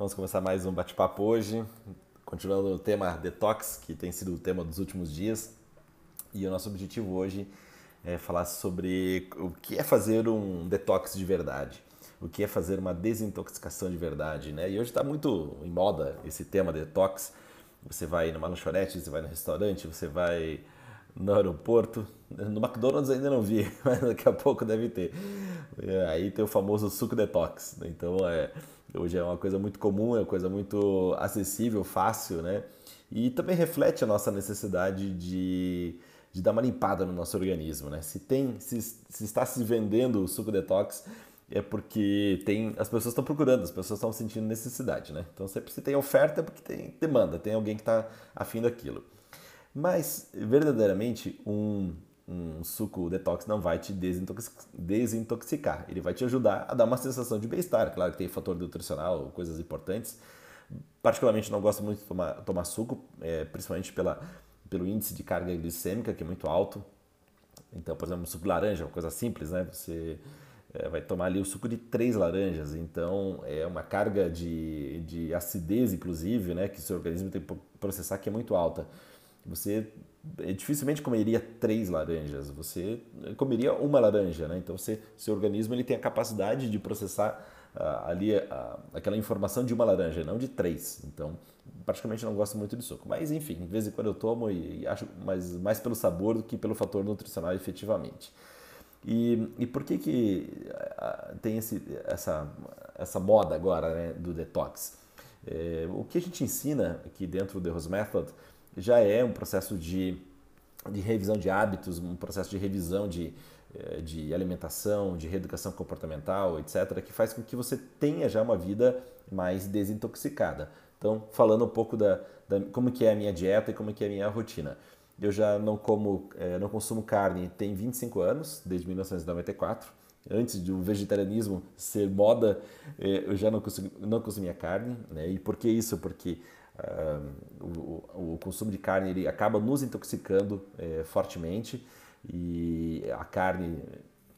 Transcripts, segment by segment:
Vamos começar mais um bate-papo hoje, continuando o tema detox, que tem sido o tema dos últimos dias. E o nosso objetivo hoje é falar sobre o que é fazer um detox de verdade, o que é fazer uma desintoxicação de verdade, né? E hoje está muito em moda esse tema detox. Você vai numa lanchonete, você vai no restaurante, você vai no aeroporto. No McDonald's ainda não vi, mas daqui a pouco deve ter. É, aí tem o famoso suco detox. Né? Então é, hoje é uma coisa muito comum, é uma coisa muito acessível, fácil, né? E também reflete a nossa necessidade de, de dar uma limpada no nosso organismo, né? Se tem, se, se está se vendendo o suco detox, é porque tem as pessoas estão procurando, as pessoas estão sentindo necessidade, né? Então sempre se tem oferta é porque tem demanda, tem alguém que está afim daquilo. Mas, verdadeiramente, um, um suco detox não vai te desintoxicar. Ele vai te ajudar a dar uma sensação de bem-estar. Claro que tem fator nutricional, coisas importantes. Particularmente, não gosto muito de tomar, tomar suco, é, principalmente pela, pelo índice de carga glicêmica, que é muito alto. Então, por exemplo, um suco de laranja, uma coisa simples, né? Você é, vai tomar ali o suco de três laranjas, então é uma carga de, de acidez, inclusive, né? Que o seu organismo tem que processar, que é muito alta. Você dificilmente comeria três laranjas, você comeria uma laranja, né? Então, você, seu organismo ele tem a capacidade de processar uh, ali uh, aquela informação de uma laranja, não de três. Então, praticamente não gosto muito de suco. Mas, enfim, de vez em quando eu tomo e, e acho mais, mais pelo sabor do que pelo fator nutricional, efetivamente. E, e por que, que uh, tem esse, essa, essa moda agora né, do detox? É, o que a gente ensina aqui dentro do The Rose Method já é um processo de, de revisão de hábitos, um processo de revisão de, eh, de alimentação, de reeducação comportamental, etc., que faz com que você tenha já uma vida mais desintoxicada. Então, falando um pouco da, da como que é a minha dieta e como que é a minha rotina. Eu já não como, é, não consumo carne tem 25 anos, desde 1994. Antes do vegetarianismo ser moda, é, eu já não, consumi, não consumia carne. Né? E por que isso? Porque o, o, consumo de carne ele acaba nos intoxicando é, fortemente e a carne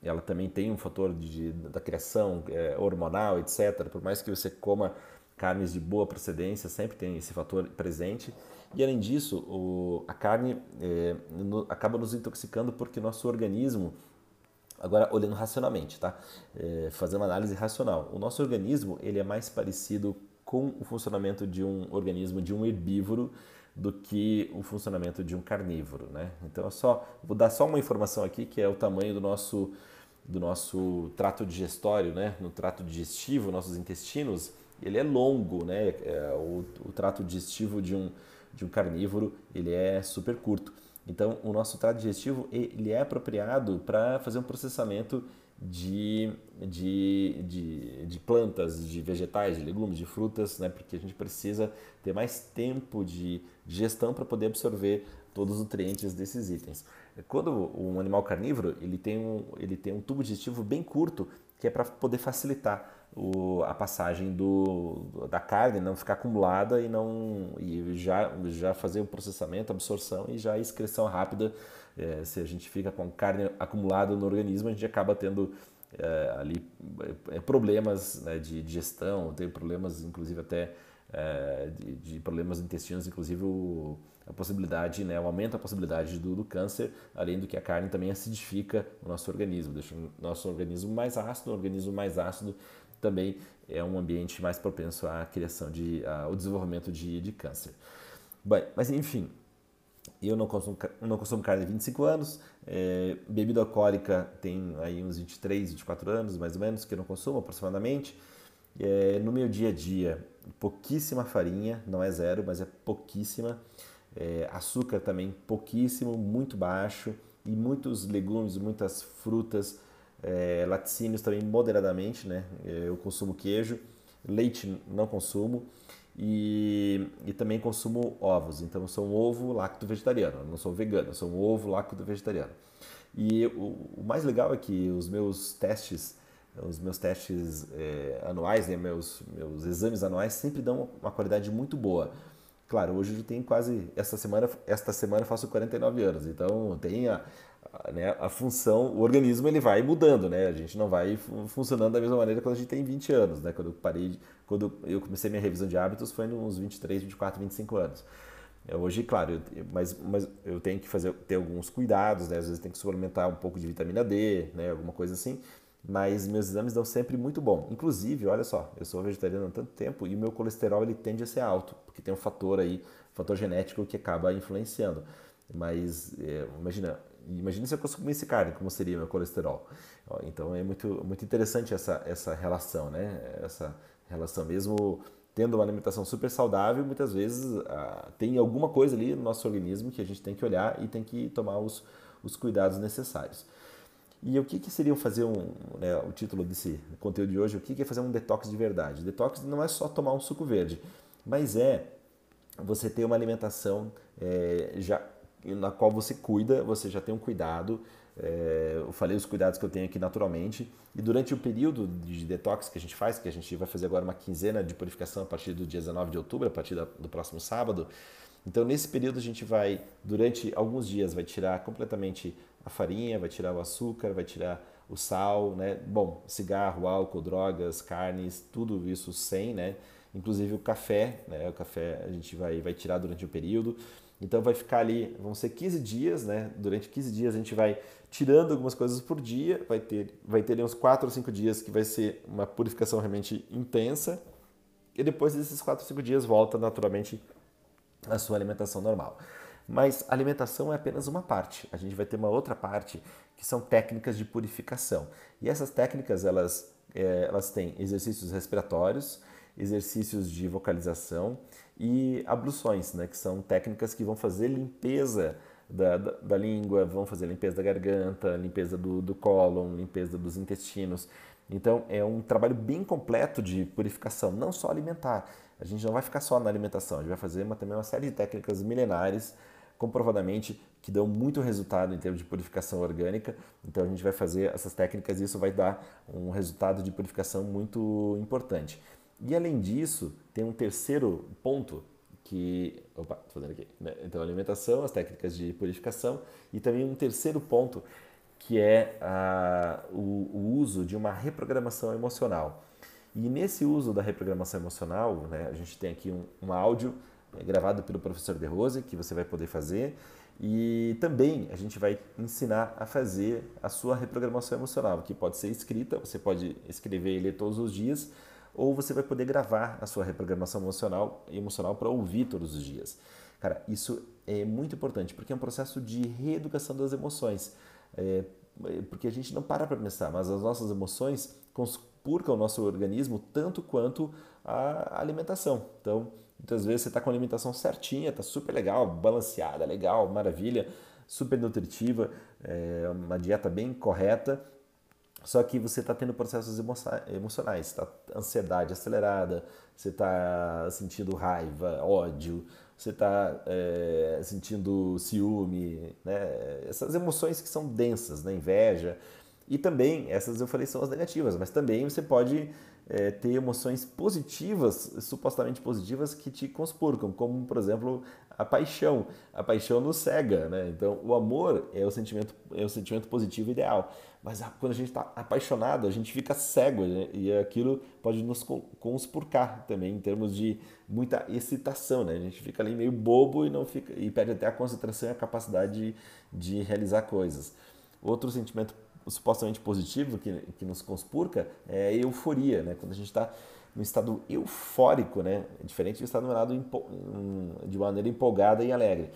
ela também tem um fator de, da criação é, hormonal, etc. Por mais que você coma carnes de boa procedência, sempre tem esse fator presente. E além disso, o, a carne é, no, acaba nos intoxicando porque nosso organismo, agora olhando racionalmente, tá? É, fazendo análise racional, o nosso organismo ele é mais parecido com o funcionamento de um organismo, de um herbívoro, do que o funcionamento de um carnívoro, né? Então, é só vou dar só uma informação aqui que é o tamanho do nosso do nosso trato digestório, né? No trato digestivo, nossos intestinos, ele é longo, né? É, o, o trato digestivo de um de um carnívoro ele é super curto. Então, o nosso trato digestivo ele é apropriado para fazer um processamento de, de, de, de, plantas, de vegetais, de legumes, de frutas, né? porque a gente precisa ter mais tempo de gestão para poder absorver todos os nutrientes desses itens. Quando um animal carnívoro ele tem um, ele tem um tubo digestivo bem curto, que é para poder facilitar o, a passagem do, da carne, não ficar acumulada e não e já, já fazer o processamento, absorção e já a excreção rápida é, se a gente fica com carne acumulada no organismo, a gente acaba tendo é, ali é, problemas né, de digestão, tem problemas inclusive até é, de, de, problemas intestinos, inclusive o, a possibilidade, né, aumenta a possibilidade do, do, câncer, além do que a carne também acidifica o nosso organismo, deixa o nosso organismo mais ácido, o organismo mais ácido também é um ambiente mais propenso à criação de, ao desenvolvimento de, de câncer. Bem, mas enfim, eu não consumo, não consumo carne há 25 anos, é, bebida alcoólica tem aí uns 23, 24 anos, mais ou menos, que eu não consumo aproximadamente. É, no meu dia a dia, pouquíssima farinha, não é zero, mas é pouquíssima. É, açúcar também pouquíssimo, muito baixo. E muitos legumes, muitas frutas, é, laticínios também moderadamente, né? Eu consumo queijo, leite não consumo. E, e também consumo ovos. Então eu sou um ovo lacto vegetariano, eu não sou vegano, eu sou um ovo lacto vegetariano. E o, o mais legal é que os meus testes, os meus testes é, anuais, né, meus, meus exames anuais sempre dão uma qualidade muito boa. Claro, hoje eu tenho quase esta semana, esta semana eu faço 49 anos, então tem a, né, a função, o organismo ele vai mudando, né? A gente não vai funcionando da mesma maneira quando a gente tem 20 anos, né? Quando eu parei, quando eu comecei minha revisão de hábitos foi nos 23, 24, 25 anos. É, hoje, claro, eu, mas, mas eu tenho que fazer ter alguns cuidados, né? Às vezes tem que suplementar um pouco de vitamina D, né? Alguma coisa assim. Mas meus exames dão sempre muito bom. Inclusive, olha só, eu sou vegetariano há tanto tempo e o meu colesterol ele tende a ser alto, porque tem um fator aí, um fator genético que acaba influenciando. Mas é, imagina, imagina se eu consumisse carne, como seria meu colesterol. Então é muito, muito interessante essa, essa relação, né? Essa relação mesmo tendo uma alimentação super saudável, muitas vezes ah, tem alguma coisa ali no nosso organismo que a gente tem que olhar e tem que tomar os, os cuidados necessários. E o que, que seria fazer um, né, o título desse conteúdo de hoje, o que, que é fazer um detox de verdade? Detox não é só tomar um suco verde, mas é você ter uma alimentação é, já na qual você cuida, você já tem um cuidado, é, eu falei os cuidados que eu tenho aqui naturalmente. E durante o período de detox que a gente faz, que a gente vai fazer agora uma quinzena de purificação a partir do dia 19 de outubro, a partir do próximo sábado. Então, nesse período, a gente vai, durante alguns dias, vai tirar completamente a farinha, vai tirar o açúcar, vai tirar o sal, né? Bom, cigarro, álcool, drogas, carnes, tudo isso sem, né? Inclusive o café, né? O café a gente vai, vai tirar durante o período. Então vai ficar ali, vão ser 15 dias, né? Durante 15 dias a gente vai tirando algumas coisas por dia, vai ter, vai ter uns 4 ou 5 dias que vai ser uma purificação realmente intensa, e depois desses 4 ou 5 dias volta naturalmente a sua alimentação normal. Mas alimentação é apenas uma parte. A gente vai ter uma outra parte que são técnicas de purificação. E essas técnicas elas, é, elas têm exercícios respiratórios, exercícios de vocalização e abluções, né, que são técnicas que vão fazer limpeza da, da, da língua, vão fazer limpeza da garganta, limpeza do, do cólon, limpeza dos intestinos. Então é um trabalho bem completo de purificação, não só alimentar. A gente não vai ficar só na alimentação, a gente vai fazer uma, também uma série de técnicas milenares, comprovadamente, que dão muito resultado em termos de purificação orgânica. Então a gente vai fazer essas técnicas e isso vai dar um resultado de purificação muito importante. E além disso, tem um terceiro ponto que. Opa, tô fazendo aqui. Né? Então, alimentação, as técnicas de purificação e também um terceiro ponto que é a, o, o, uso de uma reprogramação emocional. E nesse uso da reprogramação emocional, né, a gente tem aqui um, um áudio é, gravado pelo professor De Rose que você vai poder fazer. E também a gente vai ensinar a fazer a sua reprogramação emocional, que pode ser escrita, você pode escrever e ler todos os dias, ou você vai poder gravar a sua reprogramação emocional emocional para ouvir todos os dias. Cara, isso é muito importante porque é um processo de reeducação das emoções. É, é porque a gente não para para pensar, mas as nossas emoções conspurcam o nosso organismo tanto quanto a alimentação. Então, muitas vezes você está com a alimentação certinha, está super legal, balanceada, legal, maravilha, super nutritiva, é uma dieta bem correta, só que você está tendo processos emocionais, está ansiedade acelerada, você está sentindo raiva, ódio, você está é, sentindo ciúme, né? essas emoções que são densas, né? inveja. E também, essas eu falei são as negativas, mas também você pode é, ter emoções positivas, supostamente positivas, que te conspurcam, como por exemplo a paixão. A paixão nos cega, né? Então o amor é o sentimento, é o sentimento positivo ideal. Mas quando a gente está apaixonado, a gente fica cego né? e aquilo pode nos conspurcar também em termos de muita excitação, né? A gente fica ali meio bobo e não fica e perde até a concentração e a capacidade de, de realizar coisas. Outro sentimento supostamente positivo que, que nos conspurca é a euforia, né? Quando a gente está no estado eufórico, né? É diferente do estado melado de maneira empolgada e alegre.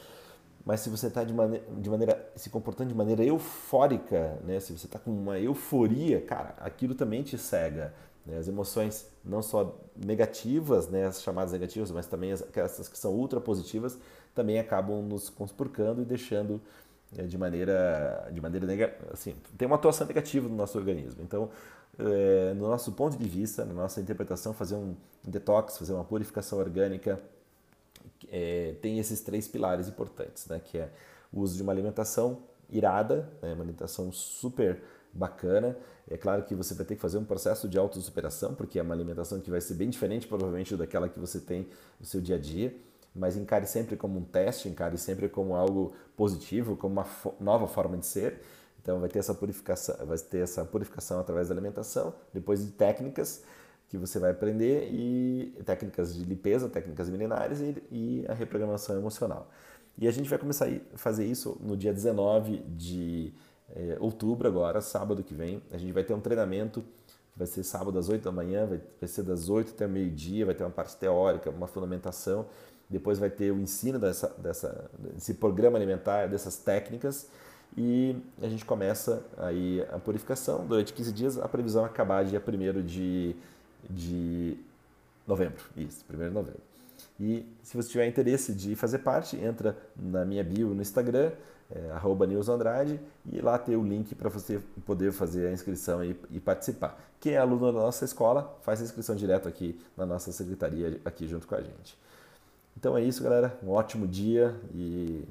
Mas se você está de, de maneira se comportando de maneira eufórica, né? Se você está com uma euforia, cara, aquilo também te cega. Né? As emoções não só negativas, né? As chamadas negativas, mas também as, essas que são ultra positivas, também acabam nos conspurcando e deixando de maneira de maneira assim tem uma atuação negativa no nosso organismo. Então é, no nosso ponto de vista na nossa interpretação fazer um detox fazer uma purificação orgânica é, tem esses três pilares importantes né que é o uso de uma alimentação irada né, uma alimentação super bacana. É claro que você vai ter que fazer um processo de autossuperação porque é uma alimentação que vai ser bem diferente provavelmente daquela que você tem no seu dia a dia mas encare sempre como um teste, encare sempre como algo positivo, como uma nova forma de ser. Então vai ter essa purificação, vai ter essa purificação através da alimentação, depois de técnicas que você vai aprender e técnicas de limpeza, técnicas milenares e, e a reprogramação emocional. E a gente vai começar a fazer isso no dia 19 de é, outubro, agora, sábado que vem. A gente vai ter um treinamento, vai ser sábado às 8 da manhã, vai, vai ser das 8 até meio-dia, vai ter uma parte teórica, uma fundamentação. Depois vai ter o ensino dessa, dessa, desse programa alimentar, dessas técnicas. E a gente começa aí a purificação. Durante 15 dias, a previsão é acabar dia 1 de, de novembro. Isso, 1 de novembro. E se você tiver interesse de fazer parte, entra na minha bio no Instagram, é, nilsandrade, e lá tem o link para você poder fazer a inscrição e, e, participar. Quem é aluno da nossa escola, faz a inscrição direto aqui na nossa secretaria, aqui junto com a gente. Então é isso, galera. Um ótimo dia e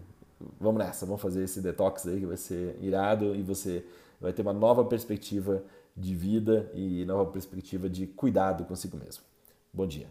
vamos nessa. Vamos fazer esse detox aí que vai ser irado e você vai ter uma nova perspectiva de vida e nova perspectiva de cuidado consigo mesmo. Bom dia.